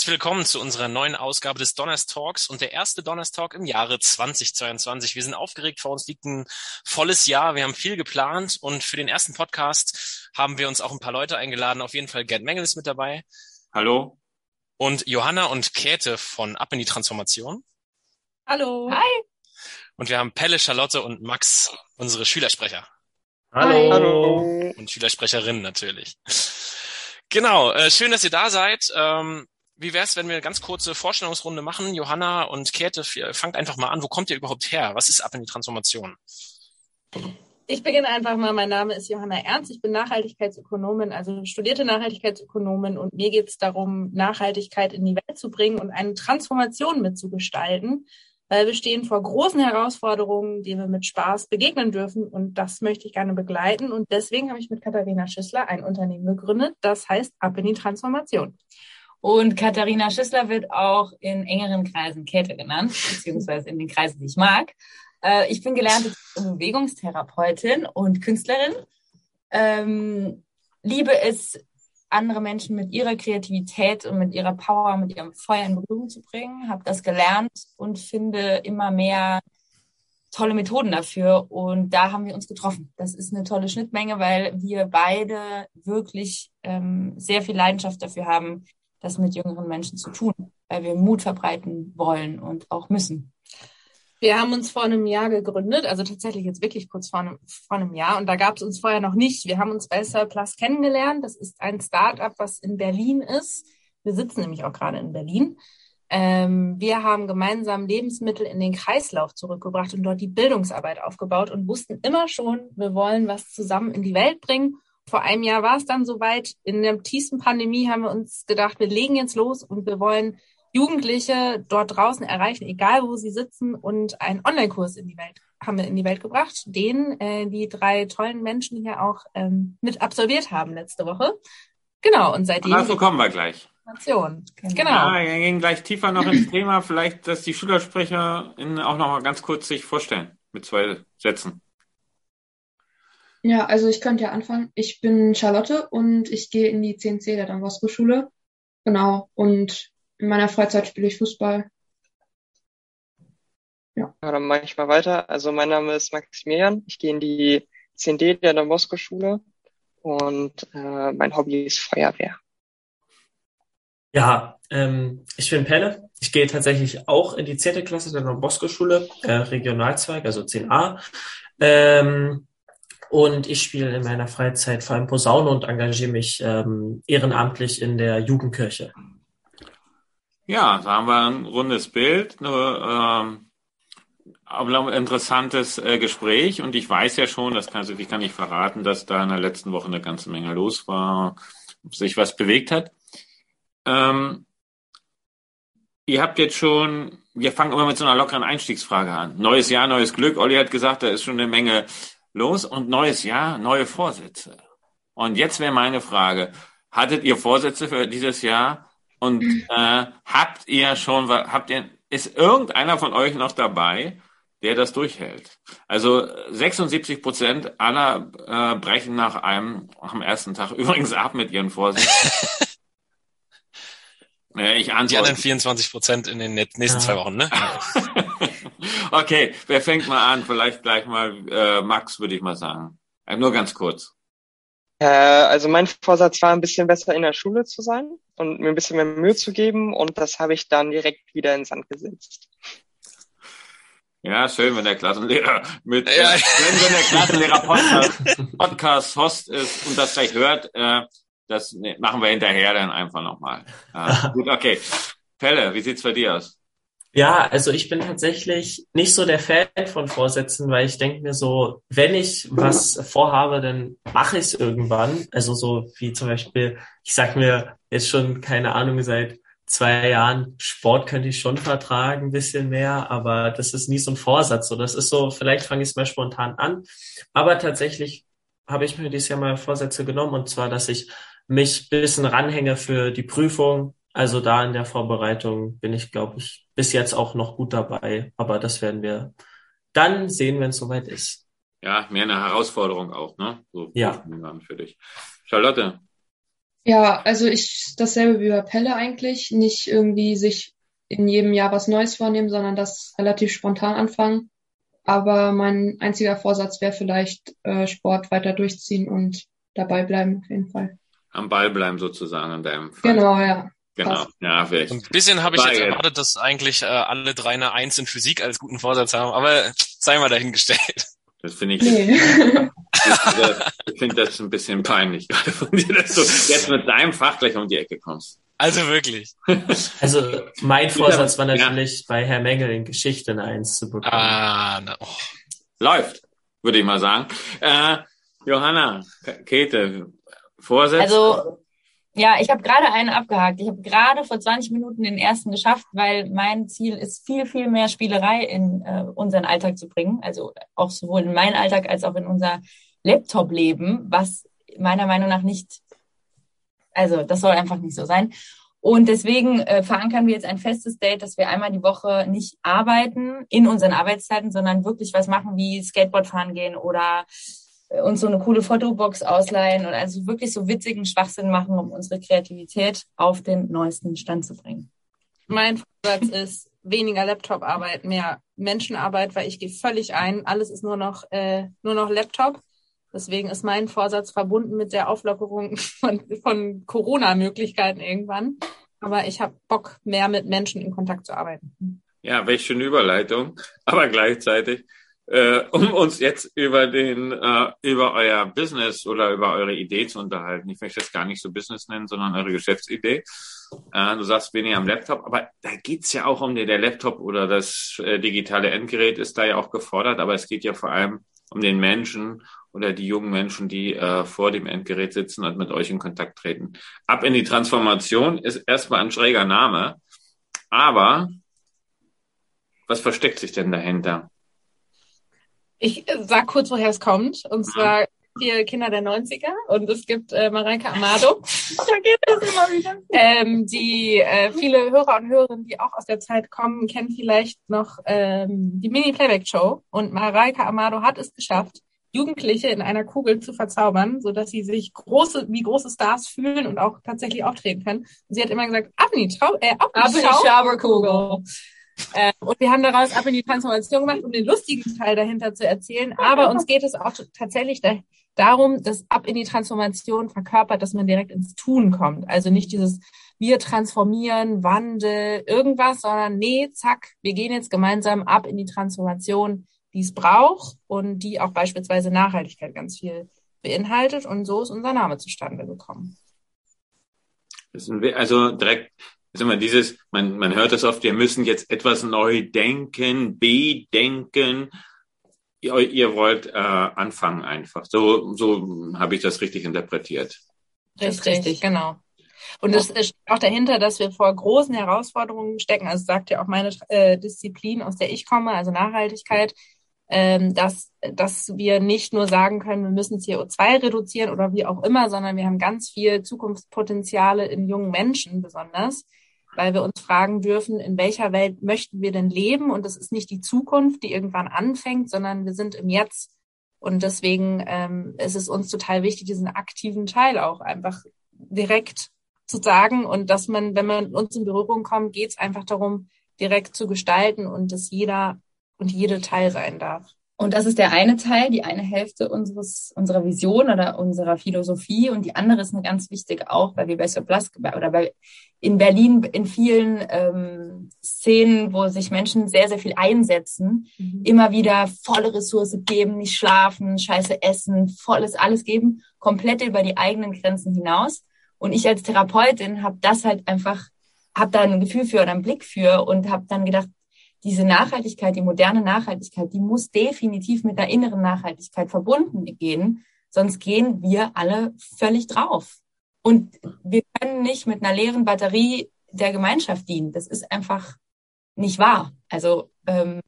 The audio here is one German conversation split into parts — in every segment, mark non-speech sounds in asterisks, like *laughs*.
Herzlich willkommen zu unserer neuen Ausgabe des Donners Talks und der erste Donners Talk im Jahre 2022. Wir sind aufgeregt, vor uns liegt ein volles Jahr, wir haben viel geplant und für den ersten Podcast haben wir uns auch ein paar Leute eingeladen. Auf jeden Fall Gerd Mengel ist mit dabei. Hallo. Und Johanna und Käthe von Ab in die Transformation. Hallo. Hi. Und wir haben Pelle, Charlotte und Max, unsere Schülersprecher. Hallo. Hallo. Und Schülersprecherinnen natürlich. Genau, äh, schön, dass ihr da seid. Ähm, wie wär's, wenn wir eine ganz kurze Vorstellungsrunde machen? Johanna und Käthe, f- fangt einfach mal an. Wo kommt ihr überhaupt her? Was ist ab in die Transformation? Ich beginne einfach mal. Mein Name ist Johanna Ernst. Ich bin Nachhaltigkeitsökonomin, also studierte Nachhaltigkeitsökonomin und mir geht es darum, Nachhaltigkeit in die Welt zu bringen und eine Transformation mitzugestalten, weil wir stehen vor großen Herausforderungen, denen wir mit Spaß begegnen dürfen und das möchte ich gerne begleiten und deswegen habe ich mit Katharina Schüssler ein Unternehmen gegründet, das heißt Ab in die Transformation. Und Katharina Schüssler wird auch in engeren Kreisen Käthe genannt, *laughs* beziehungsweise in den Kreisen, die ich mag. Äh, ich bin gelernte Bewegungstherapeutin und Künstlerin. Ähm, liebe es, andere Menschen mit ihrer Kreativität und mit ihrer Power, mit ihrem Feuer in Berührung zu bringen. Habe das gelernt und finde immer mehr tolle Methoden dafür. Und da haben wir uns getroffen. Das ist eine tolle Schnittmenge, weil wir beide wirklich ähm, sehr viel Leidenschaft dafür haben, das mit jüngeren Menschen zu tun, weil wir Mut verbreiten wollen und auch müssen. Wir haben uns vor einem Jahr gegründet, also tatsächlich jetzt wirklich kurz vor einem, vor einem Jahr. Und da gab es uns vorher noch nicht. Wir haben uns bei Surplus kennengelernt. Das ist ein Startup, was in Berlin ist. Wir sitzen nämlich auch gerade in Berlin. Ähm, wir haben gemeinsam Lebensmittel in den Kreislauf zurückgebracht und dort die Bildungsarbeit aufgebaut und wussten immer schon, wir wollen was zusammen in die Welt bringen. Vor einem Jahr war es dann soweit. In der tiefsten Pandemie haben wir uns gedacht, wir legen jetzt los und wir wollen Jugendliche dort draußen erreichen, egal wo sie sitzen, und einen Online-Kurs in die Welt haben wir in die Welt gebracht, den äh, die drei tollen Menschen hier auch ähm, mit absolviert haben letzte Woche. Genau, und seitdem Dazu kommen wir gleich. Transformation. Genau. Ja, wir gehen gleich tiefer noch ins Thema. Vielleicht, dass die SchülersprecherInnen auch noch mal ganz kurz sich vorstellen mit zwei Sätzen. Ja, also ich könnte ja anfangen. Ich bin Charlotte und ich gehe in die CNC der Don Bosco Schule. Genau. Und in meiner Freizeit spiele ich Fußball. Ja, dann mache ich mal weiter. Also mein Name ist Maximilian. Ich gehe in die CND der Don Bosco Schule und äh, mein Hobby ist Feuerwehr. Ja, ähm, ich bin Pelle. Ich gehe tatsächlich auch in die 10. Klasse der Don Bosco Schule, äh, Regionalzweig, also 10a. Ähm, und ich spiele in meiner Freizeit vor allem Posaune und engagiere mich ähm, ehrenamtlich in der Jugendkirche. Ja, da haben wir ein rundes Bild, eine, ähm, ein interessantes äh, Gespräch. Und ich weiß ja schon, das kann, ich kann nicht verraten, dass da in der letzten Woche eine ganze Menge los war, sich was bewegt hat. Ähm, ihr habt jetzt schon, wir fangen immer mit so einer lockeren Einstiegsfrage an. Neues Jahr, neues Glück. Olli hat gesagt, da ist schon eine Menge los und neues Jahr, neue Vorsätze. Und jetzt wäre meine Frage, hattet ihr Vorsätze für dieses Jahr? Und äh, habt ihr schon, habt ihr, ist irgendeiner von euch noch dabei, der das durchhält? Also 76 Prozent aller äh, brechen nach einem, am ersten Tag *laughs* übrigens ab mit ihren Vorsätzen. *laughs* äh, ich Die antworte. anderen 24 Prozent in den nächsten Ja. zwei Wochen, ne? *laughs* okay, wer fängt mal an? Vielleicht gleich mal äh, Max, würde ich mal sagen. Äh, nur ganz kurz. Äh, also mein Vorsatz war, ein bisschen besser in der Schule zu sein und mir ein bisschen mehr Mühe zu geben und das habe ich dann direkt wieder ins Sand gesetzt. Ja, schön, wenn der Klassenlehrer mit, Ja. äh, wenn, wenn der Klassenlehrer Podcast, *laughs* Podcast Host ist und das gleich hört, äh, das machen wir hinterher dann einfach nochmal. Äh, *laughs* gut, okay. Pelle, wie sieht's bei dir aus? Ja, also ich bin tatsächlich nicht so der Fan von Vorsätzen, weil ich denke mir so, wenn ich was vorhabe, dann mache ich es irgendwann. Also so wie zum Beispiel, ich sag mir jetzt schon, keine Ahnung, seit zwei Jahren, Sport könnte ich schon vertragen, ein bisschen mehr, aber das ist nie so ein Vorsatz. So, das ist so, vielleicht fange ich es mal spontan an. Aber tatsächlich habe ich mir dieses Jahr mal Vorsätze genommen und zwar, dass ich mich ein bisschen ranhänge für die Prüfung. Also da in der Vorbereitung bin ich, glaube ich, bis jetzt auch noch gut dabei. Aber das werden wir dann sehen, wenn es soweit ist. Ja, mehr eine Herausforderung auch, ne? So Ja. Für dich. Charlotte. Ja, also ich dasselbe wie bei Pelle eigentlich. Nicht irgendwie sich in jedem Jahr was Neues vornehmen, sondern das relativ spontan anfangen. Aber mein einziger Vorsatz wäre vielleicht äh, Sport weiter durchziehen und dabei bleiben auf jeden Fall. Am Ball bleiben sozusagen in deinem Fall. Genau, ja. Genau, ja, vielleicht. Ein bisschen habe ich jetzt erwartet, dass eigentlich äh, alle drei eine Eins in Physik als guten Vorsatz haben, aber sei mal dahingestellt. Das finde ich, Nee. *laughs* ich finde das ein bisschen peinlich *laughs* gerade von dir, dass du jetzt mit deinem Fach gleich um die Ecke kommst. Also wirklich. *laughs* Also mein Vorsatz war Ja. natürlich, bei Herr Mengel in Geschichte eine Eins zu bekommen. Ah, na, oh. Läuft, würde ich mal sagen. Äh, Johanna, Käthe, Vorsätze? Also, ja, ich habe gerade einen abgehakt. Ich habe gerade vor 20 Minuten den ersten geschafft, weil mein Ziel ist, viel, viel mehr Spielerei in äh, unseren Alltag zu bringen. Also auch sowohl in meinen Alltag als auch in unser Laptop-Leben, was meiner Meinung nach nicht, also das soll einfach nicht so sein. Und deswegen äh, verankern wir jetzt ein festes Date, dass wir einmal die Woche nicht arbeiten in unseren Arbeitszeiten, sondern wirklich was machen wie Skateboard fahren gehen oder uns so eine coole Fotobox ausleihen und also wirklich so witzigen Schwachsinn machen, um unsere Kreativität auf den neuesten Stand zu bringen. Mein Vorsatz *laughs* ist weniger Laptop-Arbeit, mehr Menschenarbeit, weil ich gehe völlig ein. Alles ist nur noch, äh, nur noch Laptop. Deswegen ist mein Vorsatz verbunden mit der Auflockerung von, von Corona-Möglichkeiten irgendwann. Aber ich habe Bock, mehr mit Menschen in Kontakt zu arbeiten. Ja, welche schöne Überleitung. Aber gleichzeitig, äh, um uns jetzt über den, äh, über euer Business oder über eure Idee zu unterhalten. Ich möchte das gar nicht so Business nennen, sondern eure Geschäftsidee. Äh, du sagst weniger am Laptop, aber da geht's ja auch um den, der Laptop oder das äh, digitale Endgerät ist da ja auch gefordert, aber es geht ja vor allem um den Menschen oder die jungen Menschen, die äh, vor dem Endgerät sitzen und mit euch in Kontakt treten. Ab in die Transformation ist erstmal ein schräger Name, aber was versteckt sich denn dahinter? Ich sag kurz, woher es kommt. Und zwar vier Kinder der 90er und es gibt äh, Mareike Amado. *laughs* da geht das immer wieder. Ähm, die äh, viele Hörer und Hörerinnen, die auch aus der Zeit kommen, kennen vielleicht noch ähm, die Mini-Playback-Show. Und Mareike Amado hat es geschafft, Jugendliche in einer Kugel zu verzaubern, so dass sie sich große, wie große Stars fühlen und auch tatsächlich auftreten können. Und sie hat immer gesagt, ab in die, Trau äh, die Schau Schauberkugel. Ähm, und wir haben daraus ab in die Transformation gemacht, um den lustigen Teil dahinter zu erzählen. Aber uns geht es auch tatsächlich da, darum, dass ab in die Transformation verkörpert, dass man direkt ins Tun kommt. Also nicht dieses wir transformieren, Wandel, irgendwas, sondern nee, zack, wir gehen jetzt gemeinsam ab in die Transformation, die es braucht und die auch beispielsweise Nachhaltigkeit ganz viel beinhaltet. Und so ist unser Name zustande gekommen. Also direkt, ist immer dieses, man, man hört das oft, wir müssen jetzt etwas neu denken, bedenken. Ihr, ihr wollt äh, anfangen einfach. So, so habe ich das richtig interpretiert. Das ist Richtig, richtig. genau. Und es steht auch dahinter, dass wir vor großen Herausforderungen stecken. Also sagt ja auch meine äh, Disziplin, aus der ich komme, also Nachhaltigkeit, ähm, dass, dass wir nicht nur sagen können, wir müssen CO2 reduzieren oder wie auch immer, sondern wir haben ganz viel Zukunftspotenziale in jungen Menschen besonders, weil wir uns fragen dürfen, in welcher Welt möchten wir denn leben? Und das ist nicht die Zukunft, die irgendwann anfängt, sondern wir sind im Jetzt. Und deswegen ähm, ist es uns total wichtig, diesen aktiven Teil auch einfach direkt zu sagen und dass man, wenn man mit uns in Berührung kommt, geht es einfach darum, direkt zu gestalten und dass jeder und jede Teil sein darf. Und das ist der eine Teil, die eine Hälfte unseres, unserer Vision oder unserer Philosophie. Und die andere ist eine ganz wichtige auch, weil wir bei Surplus oder bei, in Berlin in vielen ähm, Szenen, wo sich Menschen sehr, sehr viel einsetzen, immer wieder volle Ressource geben, nicht schlafen, scheiße essen, volles alles geben, komplett über die eigenen Grenzen hinaus. Und ich als Therapeutin habe das halt einfach, habe da ein Gefühl für oder einen Blick für und habe dann gedacht, diese Nachhaltigkeit, die moderne Nachhaltigkeit, die muss definitiv mit der inneren Nachhaltigkeit verbunden gehen, sonst gehen wir alle völlig drauf. Und wir können nicht mit einer leeren Batterie der Gemeinschaft dienen. Das ist einfach nicht wahr. Also ähm,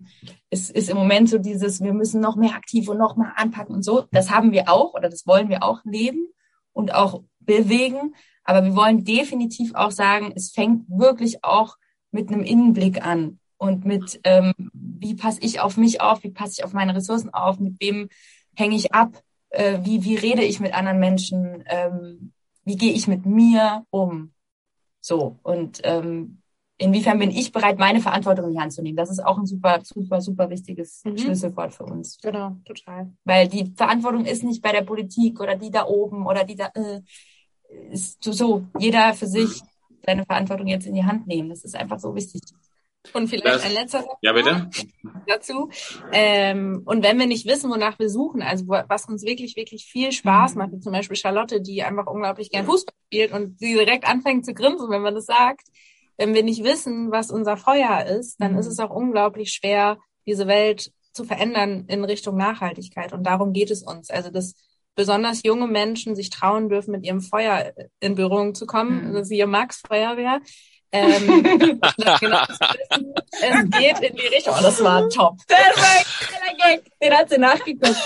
es ist im Moment so dieses, wir müssen noch mehr aktiv und noch mal anpacken und so. Das haben wir auch oder das wollen wir auch leben und auch bewegen. Aber wir wollen definitiv auch sagen, es fängt wirklich auch mit einem Innenblick an und mit, ähm, wie passe ich auf mich auf, wie passe ich auf meine Ressourcen auf, mit wem hänge ich ab, äh, wie, wie rede ich mit anderen Menschen, ähm, wie gehe ich mit mir um? So, und ähm, inwiefern bin ich bereit, meine Verantwortung in die Hand zu nehmen? Das ist auch ein super, super, super wichtiges Mhm. Schlüsselwort für uns. Genau, total. Weil die Verantwortung ist nicht bei der Politik oder die da oben oder die da, äh, ist so, so, jeder für sich seine Verantwortung jetzt in die Hand nehmen. Das ist einfach so wichtig. Und vielleicht Das- ein letzter Satz Ja, bitte? dazu. Ähm, und wenn wir nicht wissen, wonach wir suchen, also wo, was uns wirklich, wirklich viel Spaß macht, wie zum Beispiel Charlotte, die einfach unglaublich gern Fußball spielt und sie direkt anfängt zu grinsen, wenn man das sagt. Wenn wir nicht wissen, was unser Feuer ist, dann Mhm. ist es auch unglaublich schwer, diese Welt zu verändern in Richtung Nachhaltigkeit. Und darum geht es uns. Also, dass besonders junge Menschen sich trauen dürfen, mit ihrem Feuer in Berührung zu kommen. Mhm. Also, siehe Max Feuerwehr. Ähm, *laughs* das genau es geht in die Richtung. Oh, das war top. Ein geiler Gag. Den hat sie nachgeguckt.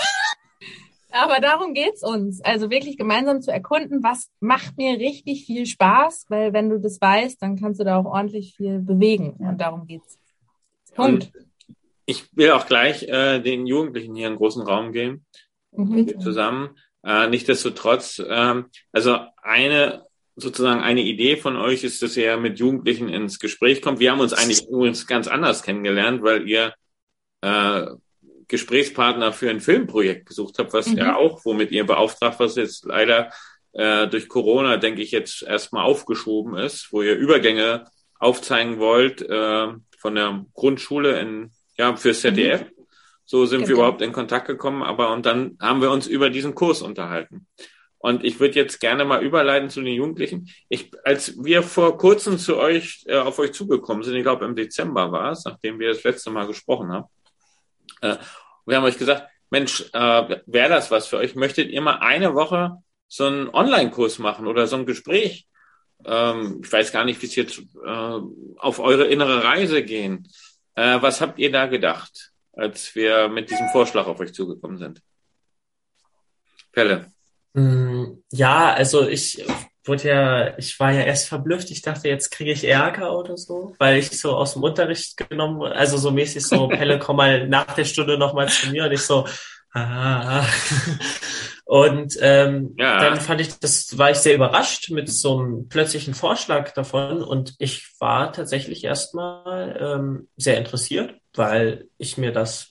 Aber darum geht's uns. Also wirklich gemeinsam zu erkunden, was macht mir richtig viel Spaß, weil wenn du das weißt, dann kannst du da auch ordentlich viel bewegen. Und darum geht's. Punkt. Ich will auch gleich äh, den Jugendlichen hier einen großen Raum geben. Mhm. zusammen. Äh, Nichtsdestotrotz, ähm, also eine sozusagen eine Idee von euch ist, dass ihr mit Jugendlichen ins Gespräch kommt. Wir haben uns eigentlich übrigens ganz anders kennengelernt, weil ihr äh, Gesprächspartner für ein Filmprojekt gesucht habt, was Mhm. ja auch, womit ihr beauftragt, was jetzt leider äh, durch Corona, denke ich, jetzt erstmal aufgeschoben ist, wo ihr Übergänge aufzeigen wollt äh, von der Grundschule in ja fürs ZDF. So sind wir Genau. überhaupt in Kontakt gekommen, aber und dann haben wir uns über diesen Kurs unterhalten. Und ich würde jetzt gerne mal überleiten zu den Jugendlichen. Ich, als wir vor kurzem zu euch, äh, auf euch zugekommen sind, ich glaube im Dezember war es, nachdem wir das letzte Mal gesprochen haben, äh, wir haben euch gesagt, Mensch, äh, wäre das was für euch? Möchtet ihr mal eine Woche so einen Online-Kurs machen oder so ein Gespräch? Ähm, ich weiß gar nicht, wie es jetzt äh, auf eure innere Reise gehen. Äh, was habt ihr da gedacht, als wir mit diesem Vorschlag auf euch zugekommen sind? Pelle. Mm, Ja, also ich wurde ja, ich war ja erst verblüfft. Ich dachte, jetzt kriege ich Ärger oder so, weil ich so aus dem Unterricht genommen wurde. Also so mäßig so, *laughs* Pelle, komm mal nach der Stunde nochmal zu mir. Und ich so, ah. Und ähm, Ja. dann fand ich, das war ich sehr überrascht mit so einem plötzlichen Vorschlag davon. Und ich war tatsächlich erstmal ähm, sehr interessiert, weil ich mir das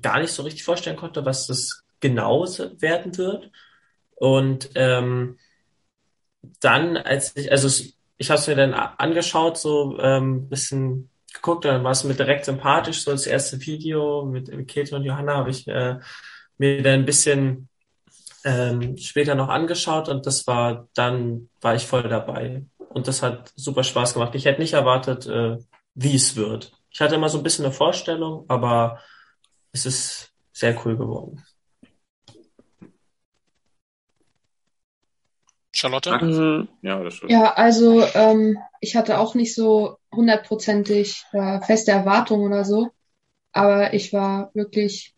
gar nicht so richtig vorstellen konnte, was das genau werden wird. Und ähm, dann, als ich, also ich habe es mir dann angeschaut, so ähm, bisschen geguckt, dann war es mir direkt sympathisch, so das erste Video mit Käthe und Johanna habe ich äh, mir dann ein bisschen ähm, später noch angeschaut und das war, dann war ich voll dabei. Und das hat super Spaß gemacht. Ich hätte nicht erwartet, äh, wie es wird. Ich hatte immer so ein bisschen eine Vorstellung, aber es ist sehr cool geworden. Charlotte? Mhm. Ja, das stimmt. Ja, also ähm, ich hatte auch nicht so hundertprozentig äh, feste Erwartungen oder so, aber ich war wirklich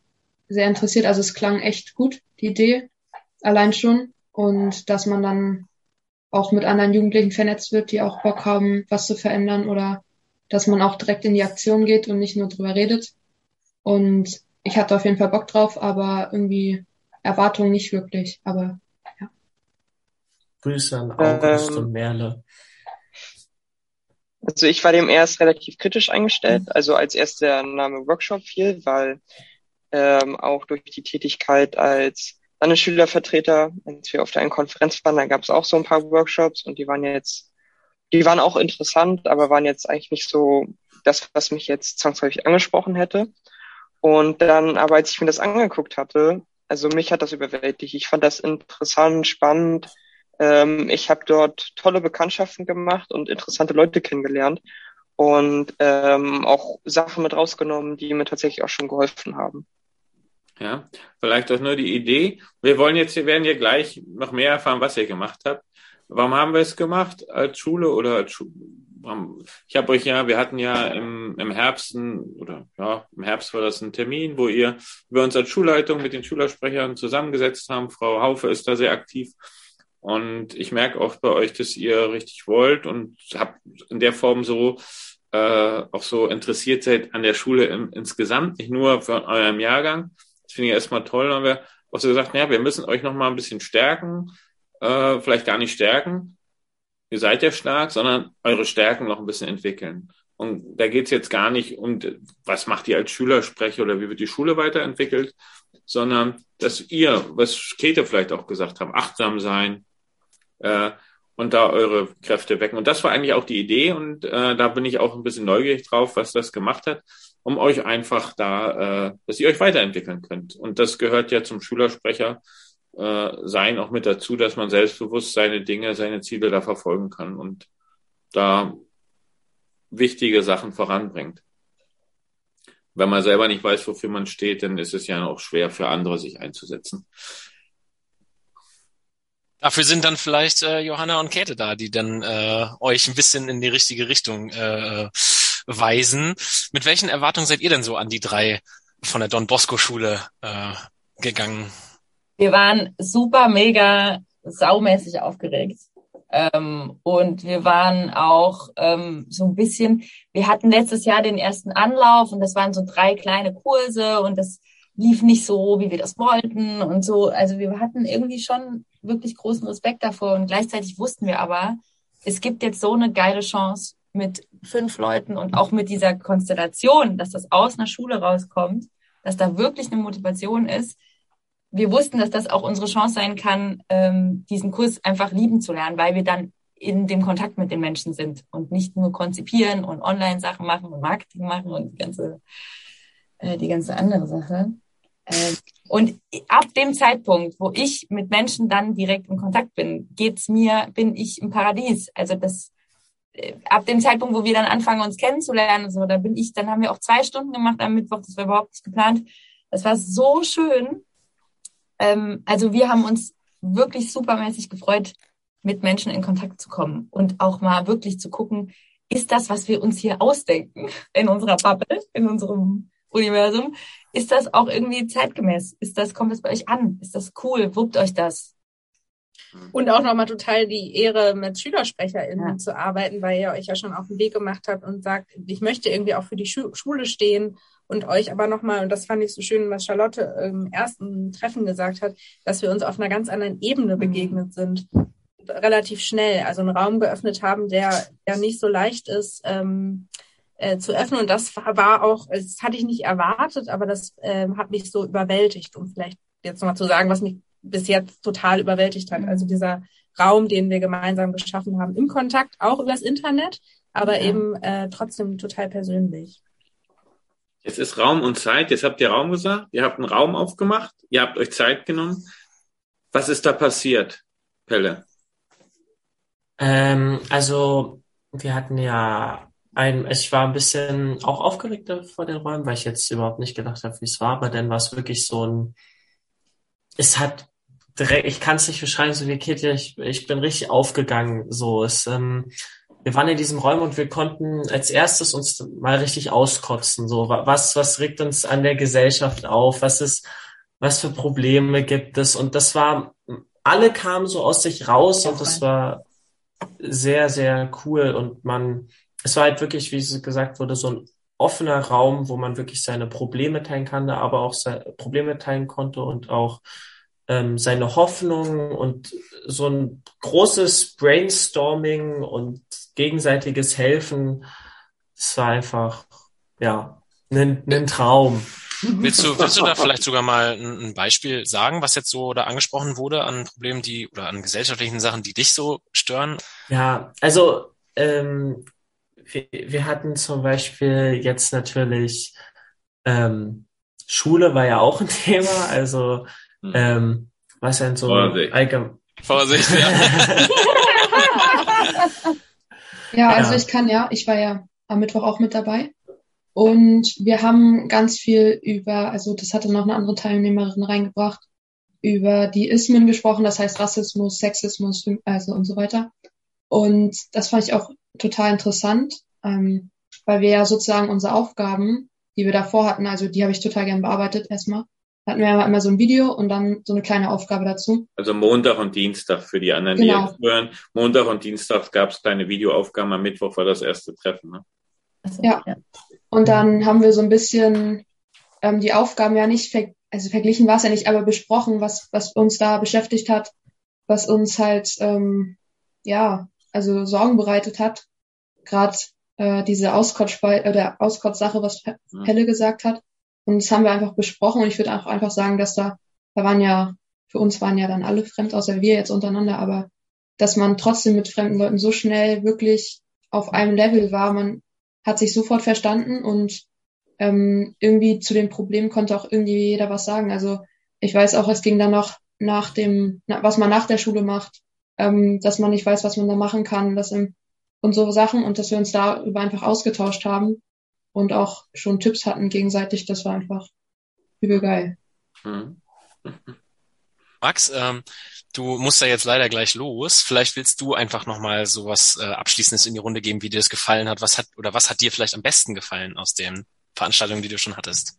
sehr interessiert. Also es klang echt gut, die Idee, allein schon. Und dass man dann auch mit anderen Jugendlichen vernetzt wird, die auch Bock haben, was zu verändern oder dass man auch direkt in die Aktion geht und nicht nur drüber redet. Und ich hatte auf jeden Fall Bock drauf, aber irgendwie Erwartungen nicht wirklich. Aber Grüße an August Ähm, und Merle. Also ich war dem erst relativ kritisch eingestellt, also als erst der Name Workshop fiel, weil ähm, auch durch die Tätigkeit als Landesschülervertreter, als wir auf der einen Konferenz waren, da gab es auch so ein paar Workshops und die waren jetzt, die waren auch interessant, aber waren jetzt eigentlich nicht so das, was mich jetzt zwangsläufig angesprochen hätte. Und dann, aber als ich mir das angeguckt hatte, also mich hat das überwältigt. Ich fand das interessant, spannend. Ähm, ich habe dort tolle Bekanntschaften gemacht und interessante Leute kennengelernt und ähm, auch Sachen mit rausgenommen, die mir tatsächlich auch schon geholfen haben. Ja, vielleicht auch nur die Idee. Wir wollen jetzt, wir werden hier gleich noch mehr erfahren, was ihr gemacht habt. Warum haben wir es gemacht? Als Schule oder als Schu warum- Ich habe euch ja, wir hatten ja im, im Herbst, oder ja, im Herbst war das ein Termin, wo ihr wir uns als Schulleitung mit den Schülersprechern zusammengesetzt haben. Frau Haufe ist da sehr aktiv. Und ich merke auch bei euch, dass ihr richtig wollt und habt in der Form so äh, auch so interessiert seid an der Schule im, insgesamt, nicht nur für eurem Jahrgang. Das finde ich erstmal toll. Dann haben wir auch so gesagt, naja, wir müssen euch noch mal ein bisschen stärken. äh, vielleicht gar nicht stärken. Ihr seid ja stark, sondern eure Stärken noch ein bisschen entwickeln. Und da geht's jetzt gar nicht um, was macht ihr als Schülersprecher oder wie wird die Schule weiterentwickelt, sondern dass ihr, was Käthe vielleicht auch gesagt haben, achtsam sein äh, und da eure Kräfte wecken. Und das war eigentlich auch die Idee und äh, da bin ich auch ein bisschen neugierig drauf, was das gemacht hat, um euch einfach da, äh, dass ihr euch weiterentwickeln könnt. Und das gehört ja zum Schülersprecher äh, sein auch mit dazu, dass man selbstbewusst seine Dinge, seine Ziele da verfolgen kann und da wichtige Sachen voranbringt. Wenn man selber nicht weiß, wofür man steht, dann ist es ja auch schwer für andere, sich einzusetzen. Dafür sind dann vielleicht äh, Johanna und Käthe da, die dann äh, euch ein bisschen in die richtige Richtung äh, weisen. Mit welchen Erwartungen seid ihr denn so an die drei von der Don Bosco Schule äh, gegangen? Wir waren super, mega saumäßig aufgeregt. Ähm, und wir waren auch ähm, so ein bisschen, wir hatten letztes Jahr den ersten Anlauf und das waren so drei kleine Kurse und das lief nicht so, wie wir das wollten und so. Also wir hatten irgendwie schon wirklich großen Respekt davor und gleichzeitig wussten wir aber, es gibt jetzt so eine geile Chance mit fünf Leuten und auch mit dieser Konstellation, dass das aus einer Schule rauskommt, dass da wirklich eine Motivation ist, wir wussten, dass das auch unsere Chance sein kann, ähm, diesen Kurs einfach lieben zu lernen, weil wir dann in dem Kontakt mit den Menschen sind und nicht nur konzipieren und Online-Sachen machen und Marketing machen und die ganze, äh, die ganze andere Sache. Äh, und ab dem Zeitpunkt, wo ich mit Menschen dann direkt in Kontakt bin, geht's mir, bin ich im Paradies. Also das, äh, ab dem Zeitpunkt, wo wir dann anfangen, uns kennenzulernen, so, da bin ich, dann haben wir auch zwei Stunden gemacht am Mittwoch, das war überhaupt nicht geplant. Das war so schön ähm, also wir haben uns wirklich supermäßig gefreut, mit Menschen in Kontakt zu kommen und auch mal wirklich zu gucken, ist das, was wir uns hier ausdenken in unserer Bubble, in unserem Universum, ist das auch irgendwie zeitgemäß? Ist das, kommt das bei euch an? Ist das cool? Wuppt euch das? Und auch nochmal total die Ehre, mit SchülersprecherInnen ja. zu arbeiten, weil ihr euch ja schon auf den Weg gemacht habt und sagt, ich möchte irgendwie auch für die Schule stehen und euch aber nochmal, und das fand ich so schön, was Charlotte im ersten Treffen gesagt hat, dass wir uns auf einer ganz anderen Ebene mhm. begegnet sind. Relativ schnell, also einen Raum geöffnet haben, der ja nicht so leicht ist ähm, äh, zu öffnen. Und das war auch, das hatte ich nicht erwartet, aber das äh, hat mich so überwältigt, um vielleicht jetzt nochmal zu sagen, was mich bis jetzt total überwältigt hat. Also dieser Raum, den wir gemeinsam geschaffen haben, im Kontakt, auch übers Internet, aber ja. eben äh, trotzdem total persönlich. Jetzt ist Raum und Zeit. Jetzt habt ihr Raum gesagt. Ihr habt einen Raum aufgemacht. Ihr habt euch Zeit genommen. Was ist da passiert, Pelle? Ähm, also, wir hatten ja ein, ich war ein bisschen auch aufgeregt vor den Räumen, weil ich jetzt überhaupt nicht gedacht habe, wie es war, aber dann war es wirklich so ein, es hat direkt, ich kann es nicht beschreiben, so wie Kitty, ich, ich bin richtig aufgegangen, so, es, ähm, wir waren in diesem Raum und wir konnten als erstes uns mal richtig auskotzen. So, was, was regt uns an der Gesellschaft auf? Was ist, was für Probleme gibt es? Und das war, alle kamen so aus sich raus und das war sehr, sehr cool. Und man, es war halt wirklich, wie es gesagt wurde, so ein offener Raum, wo man wirklich seine Probleme teilen kann, aber auch seine Probleme teilen konnte und auch ähm, seine Hoffnung und so ein großes Brainstorming und gegenseitiges Helfen. Es war einfach, ja, ein, ein Traum. Willst du, willst du da vielleicht sogar mal ein, ein Beispiel sagen, was jetzt so da angesprochen wurde an Problemen, die oder an gesellschaftlichen Sachen, die dich so stören? Ja, also ähm, wir, wir hatten zum Beispiel jetzt natürlich ähm, Schule war ja auch ein *laughs* Thema, also hm. ähm, was denn so Vorsicht. allgemein. Vorsicht, ja. *laughs* ja, also ja. ich kann ja, ich war ja am Mittwoch auch mit dabei. Und wir haben ganz viel über, also das hatte noch eine andere Teilnehmerin reingebracht, über die Ismen gesprochen, das heißt Rassismus, Sexismus, also und so weiter. Und das fand ich auch total interessant, ähm, weil wir ja sozusagen unsere Aufgaben, die wir davor hatten, also die habe ich total gern bearbeitet erstmal, hatten wir immer so ein Video und dann so eine kleine Aufgabe dazu. Also Montag und Dienstag für die anderen, genau. die jetzt hören. Montag und Dienstag gab es kleine Videoaufgaben, am Mittwoch war das erste Treffen. Ne? Also, ja. ja. Und dann haben wir so ein bisschen ähm, die Aufgaben ja nicht, ver also verglichen war es ja nicht, aber besprochen, was, was uns da beschäftigt hat, was uns halt ähm, ja also Sorgen bereitet hat. Gerade äh, diese Auskotzspei oder Auskotzsache, was Pelle gesagt hat. Und das haben wir einfach besprochen und ich würde auch einfach sagen, dass da, da waren ja, für uns waren ja dann alle fremd, außer wir jetzt untereinander, aber dass man trotzdem mit fremden Leuten so schnell wirklich auf einem Level war, man hat sich sofort verstanden und ähm, irgendwie zu dem Problem konnte auch irgendwie jeder was sagen. Also ich weiß auch, es ging dann noch nach dem, was man nach der Schule macht, ähm, dass man nicht weiß, was man da machen kann, dass im, und so Sachen und dass wir uns darüber einfach ausgetauscht haben und auch schon Tipps hatten gegenseitig. Das war einfach übel geil. Mhm. *laughs* Max, ähm, du musst ja jetzt leider gleich los. Vielleicht willst du einfach nochmal so was äh, Abschließendes in die Runde geben, wie dir das gefallen hat. Was hat oder was hat dir vielleicht am besten gefallen aus den Veranstaltungen, die du schon hattest?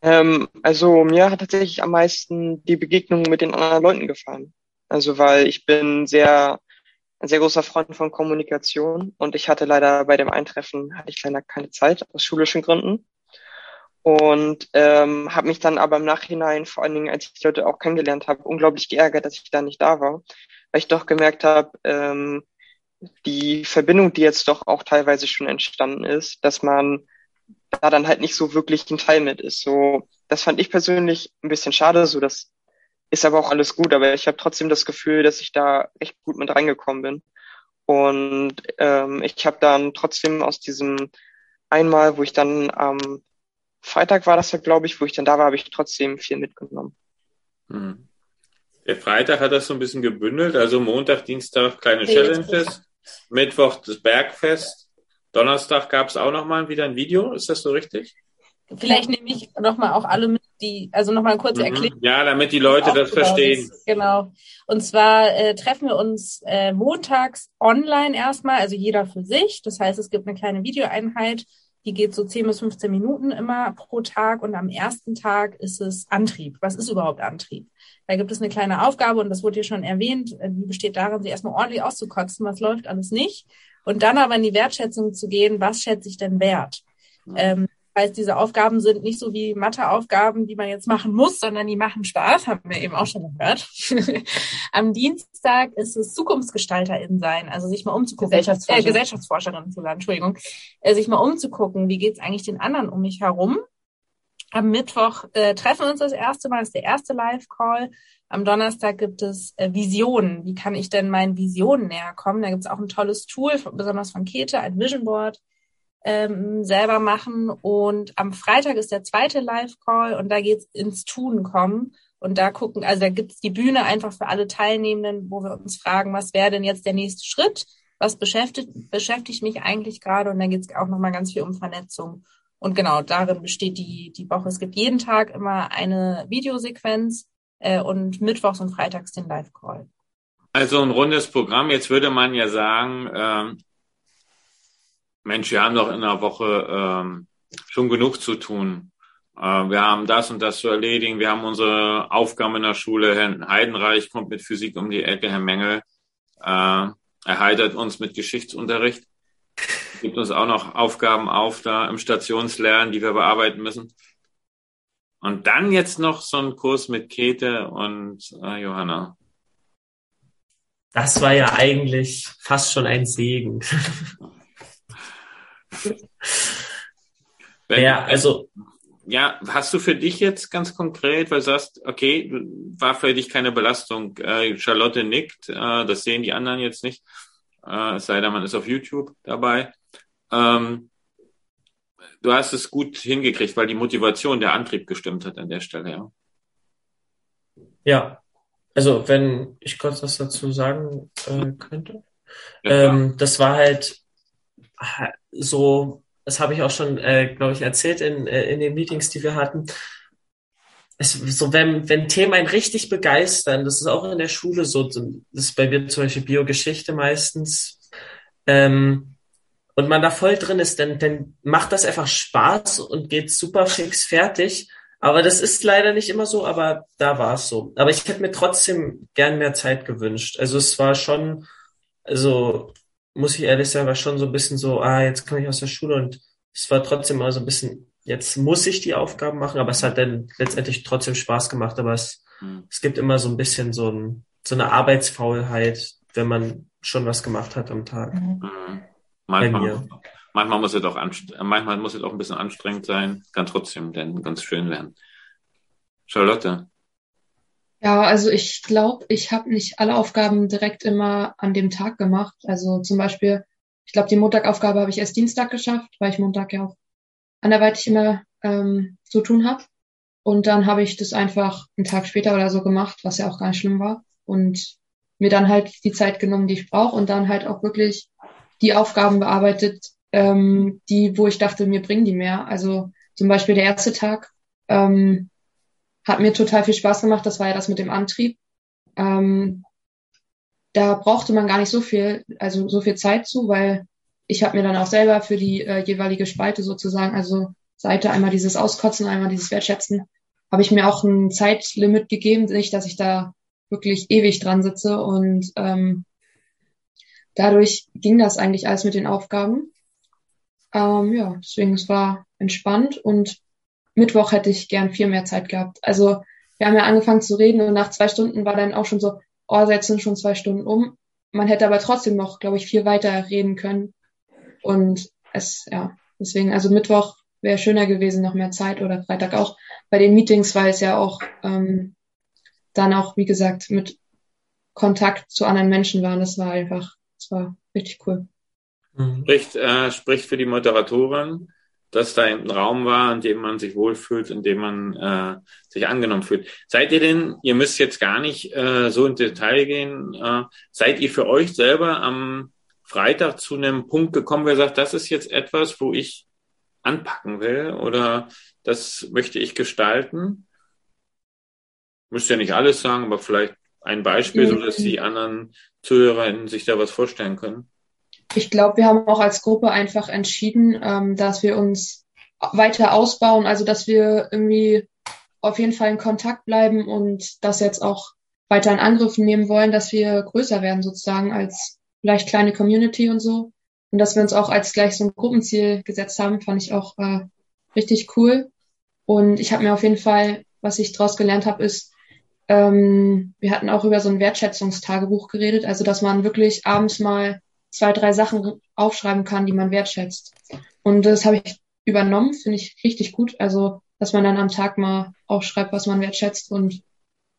Ähm, also mir hat tatsächlich am meisten die Begegnung mit den anderen Leuten gefallen. Also weil ich bin sehr ein sehr großer Freund von Kommunikation und ich hatte leider bei dem Eintreffen hatte ich leider keine Zeit aus schulischen Gründen und ähm, habe mich dann aber im Nachhinein, vor allen Dingen als ich die Leute auch kennengelernt habe, unglaublich geärgert, dass ich da nicht da war, weil ich doch gemerkt habe, ähm, die Verbindung, die jetzt doch auch teilweise schon entstanden ist, dass man da dann halt nicht so wirklich ein Teil mit ist. So, das fand ich persönlich ein bisschen schade. So, das ist aber auch alles gut. Aber ich habe trotzdem das Gefühl, dass ich da echt gut mit reingekommen bin. Und ähm, ich habe dann trotzdem aus diesem einmal, wo ich dann am Freitag war das ja, glaube ich, wo ich dann da war, habe ich trotzdem viel mitgenommen. Hm. Der Freitag hat das so ein bisschen gebündelt, also Montag, Dienstag kleine Challenges, Mittwoch das Bergfest, Donnerstag gab es auch nochmal wieder ein Video, ist das so richtig? Vielleicht nehme ich nochmal auch alle mit, die, also nochmal eine kurze mhm. Erklärung. Ja, damit die Leute das verstehen. Ist. Genau. Und zwar äh, treffen wir uns äh, montags online erstmal, also jeder für sich. Das heißt, es gibt eine kleine Videoeinheit die geht so 10 bis 15 Minuten immer pro Tag und am ersten Tag ist es Antrieb. Was ist überhaupt Antrieb? Da gibt es eine kleine Aufgabe und das wurde hier schon erwähnt. Äh, die besteht darin, sie erstmal ordentlich auszukotzen, was läuft alles nicht. Und dann aber in die Wertschätzung zu gehen, was schätze ich denn wert? Ähm, heißt, diese Aufgaben sind nicht so wie Matheaufgaben, die man jetzt machen muss, sondern die machen Spaß, haben wir eben auch schon gehört. *laughs* Am Dienstag ist es Zukunftsgestalterin sein, also sich mal umzugucken. Gesellschaftsforscherin. Äh, Gesellschaftsforscherin zu sein, Entschuldigung. Äh, sich mal umzugucken, wie geht's eigentlich den anderen um mich herum. Am Mittwoch äh, treffen wir uns das erste Mal, das ist der erste Live-Call. Am Donnerstag gibt es äh, Visionen. Wie kann ich denn meinen Visionen näher kommen? Da gibt es auch ein tolles Tool, besonders von Kete, ein Vision Board ähm, selber machen. Und am Freitag ist der zweite Live-Call und da geht's ins Tun kommen. Und da gucken, also da gibt's die Bühne einfach für alle Teilnehmenden, wo wir uns fragen, was wäre denn jetzt der nächste Schritt? Was beschäftigt, beschäftigt mich eigentlich gerade? Und da geht's auch nochmal ganz viel um Vernetzung. Und genau, darin besteht die, die Woche. Es gibt jeden Tag immer eine Videosequenz äh, und mittwochs und freitags den Live-Call. Also ein rundes Programm. Jetzt würde man ja sagen, ähm, Mensch, wir haben doch in einer Woche ähm, schon genug zu tun. Äh, wir haben das und das zu erledigen. Wir haben unsere Aufgaben in der Schule. Herr Heidenreich kommt mit Physik um die Ecke. Herr Mengel äh, erheitert uns mit Geschichtsunterricht. Gibt uns auch noch Aufgaben auf da im Stationslernen, die wir bearbeiten müssen. Und dann jetzt noch so ein Kurs mit Käthe und äh, Johanna. Das war ja eigentlich fast schon ein Segen. *laughs* Ja, also. Ja, hast du für dich jetzt ganz konkret, weil du sagst, okay, war für dich keine Belastung. Äh, Charlotte nickt, äh, das sehen die anderen jetzt nicht. Äh, es sei denn, man ist auf YouTube dabei. Ähm, du hast es gut hingekriegt, weil die Motivation, der Antrieb gestimmt hat an der Stelle, ja. Ja, also wenn ich kurz was dazu sagen äh, könnte. Ja, ähm, das war halt so, das habe ich auch schon, äh, glaube ich, erzählt in, äh, in den Meetings, die wir hatten. Es, so, wenn, wenn Themen einen richtig begeistern, das ist auch in der Schule so, das ist bei mir zum Beispiel Biogeschichte meistens, ähm, und man da voll drin ist, dann, dann macht das einfach Spaß und geht super fix fertig. Aber das ist leider nicht immer so, aber da war es so. Aber ich hätte mir trotzdem gern mehr Zeit gewünscht. Also es war schon, also muss ich ehrlich sagen, war schon so ein bisschen so, ah, jetzt komme ich aus der Schule und es war trotzdem mal so ein bisschen, jetzt muss ich die Aufgaben machen, aber es hat dann letztendlich trotzdem Spaß gemacht, aber es, mhm. es gibt immer so ein bisschen so ein, so eine Arbeitsfaulheit, wenn man schon was gemacht hat am Tag. Mhm. Bei Manchmal, mir. manchmal muss es auch manchmal muss es auch ein bisschen anstrengend sein, kann trotzdem dann ganz schön werden. Charlotte. Ja, also ich glaube, ich habe nicht alle Aufgaben direkt immer an dem Tag gemacht. Also zum Beispiel, ich glaube, die Montagaufgabe habe ich erst Dienstag geschafft, weil ich Montag ja auch anderweitig immer ähm, zu tun habe. Und dann habe ich das einfach einen Tag später oder so gemacht, was ja auch gar nicht schlimm war. Und mir dann halt die Zeit genommen, die ich brauche und dann halt auch wirklich die Aufgaben bearbeitet, ähm, die, wo ich dachte, mir bringen die mehr. Also zum Beispiel der erste Tag ähm, hat mir total viel Spaß gemacht. Das war ja das mit dem Antrieb. Ähm, da brauchte man gar nicht so viel, also so viel Zeit zu, weil ich habe mir dann auch selber für die äh, jeweilige Spalte sozusagen, also Seite einmal dieses Auskotzen, einmal dieses Wertschätzen, habe ich mir auch ein Zeitlimit gegeben, nicht, dass ich da wirklich ewig dran sitze und ähm, dadurch ging das eigentlich alles mit den Aufgaben. Ähm, ja, deswegen es war entspannt und Mittwoch hätte ich gern viel mehr Zeit gehabt. Also wir haben ja angefangen zu reden und nach zwei Stunden war dann auch schon so, oh, jetzt sind schon zwei Stunden um. Man hätte aber trotzdem noch, glaube ich, viel weiter reden können. Und es, ja, deswegen, also Mittwoch wäre schöner gewesen, noch mehr Zeit oder Freitag auch bei den Meetings, weil es ja auch ähm, dann auch, wie gesagt, mit Kontakt zu anderen Menschen war. Das war einfach, das war richtig cool. Spricht, äh, spricht für die Moderatorin, dass da ein Raum war, in dem man sich wohlfühlt, in dem man äh, sich angenommen fühlt. Seid ihr denn, ihr müsst jetzt gar nicht äh, so ins Detail gehen, äh, seid ihr für euch selber am Freitag zu einem Punkt gekommen, wo ihr sagt, das ist jetzt etwas, wo ich anpacken will oder das möchte ich gestalten? Müsst ihr nicht alles sagen, aber vielleicht ein Beispiel, so dass die anderen ZuhörerInnen sich da was vorstellen können. Ich glaube, wir haben auch als Gruppe einfach entschieden, ähm, dass wir uns weiter ausbauen, also dass wir irgendwie auf jeden Fall in Kontakt bleiben und das jetzt auch weiter in Angriff nehmen wollen, dass wir größer werden sozusagen als vielleicht kleine Community und so. Und dass wir uns auch als gleich so ein Gruppenziel gesetzt haben, fand ich auch äh, richtig cool. Und ich habe mir auf jeden Fall, was ich daraus gelernt habe, ist, ähm, wir hatten auch über so ein Wertschätzungstagebuch geredet, also dass man wirklich abends mal zwei, drei Sachen aufschreiben kann, die man wertschätzt. Und das habe ich übernommen, finde ich richtig gut. Also, dass man dann am Tag mal aufschreibt, was man wertschätzt. Und